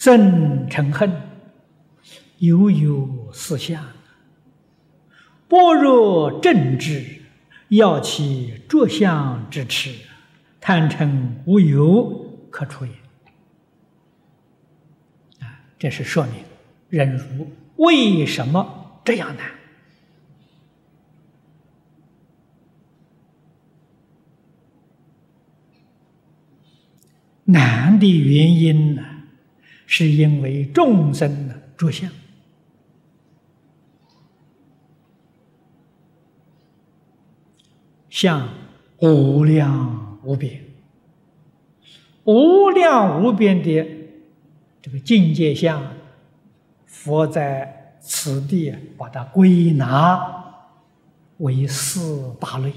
憎嗔恨，犹有四相。般若正智，要其着相之持，贪嗔无有可出也。啊，这是说明忍辱为什么这样难？难的原因呢，是因为众生的着相。相无量无边，无量无边的这个境界相，佛在此地把它归纳为四大类。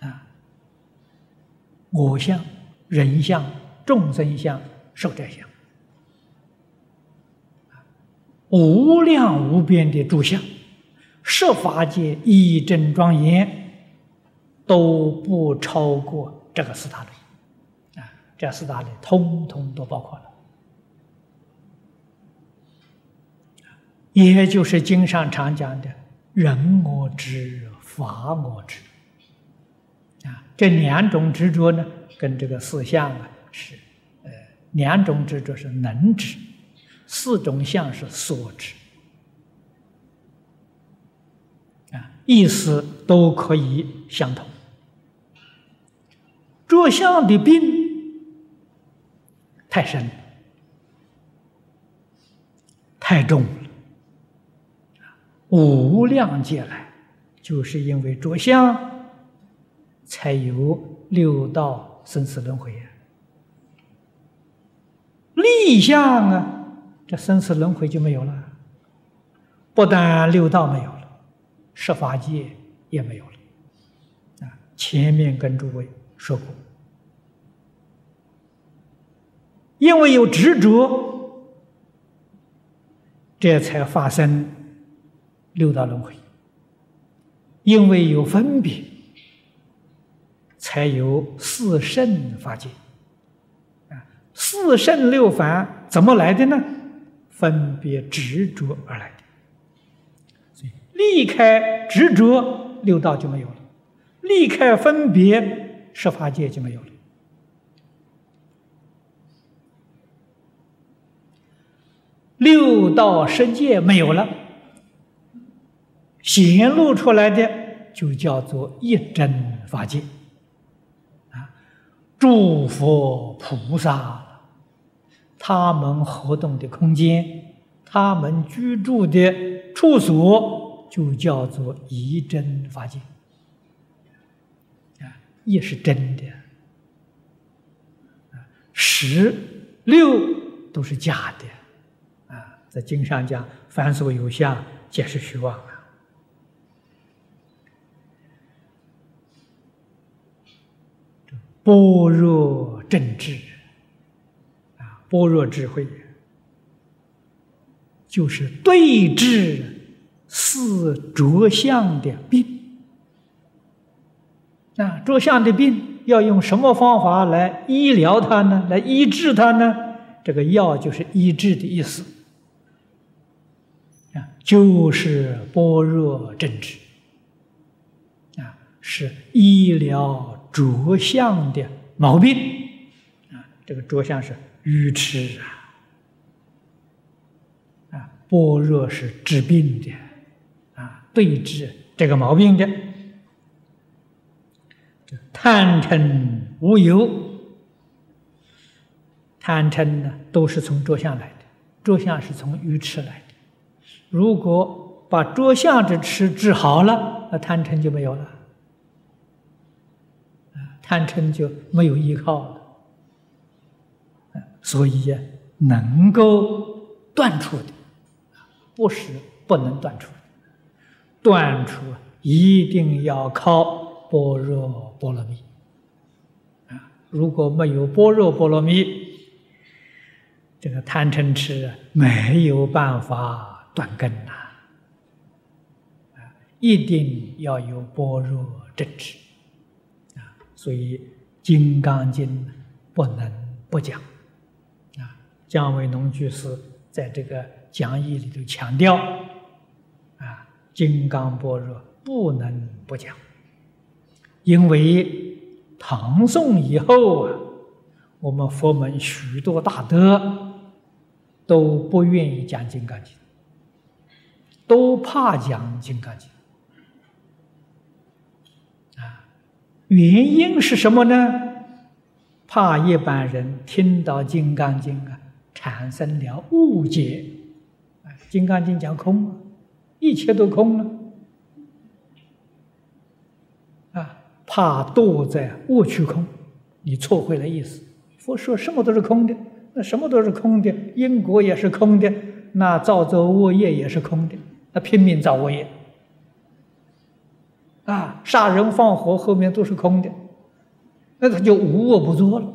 啊，我相、人相、众生相、寿者相，无量无边的诸相，设法界一真庄严。都不超过这个四大类，啊，这四大类通通都包括了，也就是经上常讲的“人我执，法我执”，啊，这两种执着呢，跟这个四相啊是，呃，两种执着是能执，四种相是所知，啊，意思都可以相同。着相的病太深、太重了。无量劫来，就是因为着相，才有六道生死轮回。立相啊，这生死轮回就没有了。不但六道没有了，十法界也没有了。啊，前面跟诸位说过。因为有执着，这才发生六道轮回；因为有分别，才有四圣法界。啊，四圣六凡怎么来的呢？分别执着而来的。所以离开执着，六道就没有了；离开分别，十法界就没有了。六道十界没有了，显露出来的就叫做一真法界。啊，诸佛菩萨，他们活动的空间，他们居住的处所，就叫做一真法界。啊，一是真的，啊，十六都是假的。啊在经上讲，凡所有相，皆是虚妄啊。般若正智，般若智慧，就是对治四着相的病啊。着相的病要用什么方法来医疗它呢？来医治它呢？这个药就是医治的意思。就是般若正治啊，是医疗着相的毛病啊。这个着相是愚痴啊，啊，般若是治病的啊，对治这个毛病的。贪嗔无有，贪嗔呢，都是从着相来的，着相是从愚痴来的。如果把着相之痴治好了，那贪嗔就没有了，贪嗔就没有依靠了，所以呀，能够断除的，不是不能断除，断除一定要靠般若波罗蜜，啊，如果没有般若波罗蜜，这个贪嗔痴没有办法。断根呐，啊，一定要有般若正知。啊，所以《金刚经》不能不讲，《姜维农居士在这个讲义里头强调，啊，金刚般若不能不讲，因为唐宋以后啊，我们佛门许多大德都不愿意讲《金刚经》，都怕讲《金刚经》，啊，原因是什么呢？怕一般人听到《金刚经》，产生了误解，啊，《金刚经》讲空，一切都空了，啊，怕堕在误区空，你错会了意思。佛说什么都是空的，那什么都是空的，因果也是空的，那造作恶业也是空的，那拼命造恶业，啊，杀人放火后面都是空的。那他就无恶不作了，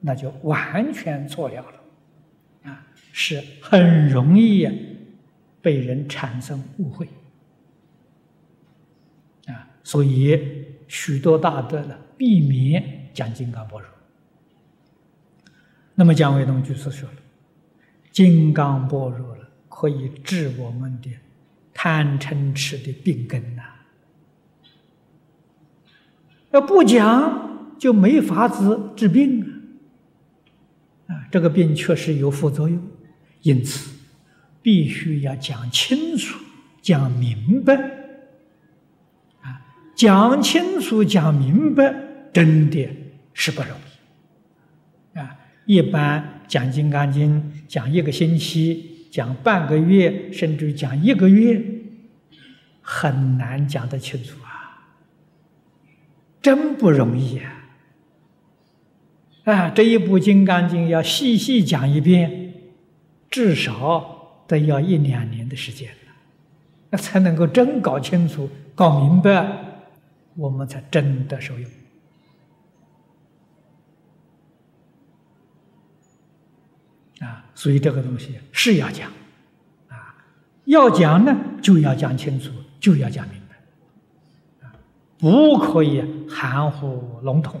那就完全错了了，啊，是很容易被人产生误会，啊，所以许多大德呢避免讲金刚般若。那么姜维东居士说了，金刚般若了可以治我们的贪嗔痴的病根呐，要不讲。就没法子治病啊！这个病确实有副作用，因此必须要讲清楚、讲明白。啊，讲清楚、讲明白，真的是不容易。啊，一般讲《金刚经》讲一个星期、讲半个月，甚至讲一个月，很难讲得清楚啊！真不容易啊！啊，这一部《金刚经》要细细讲一遍，至少得要一两年的时间那才能够真搞清楚、搞明白，我们才真的受用。啊，所以这个东西是要讲，啊，要讲呢就要讲清楚，就要讲明白，啊，不可以含糊笼统。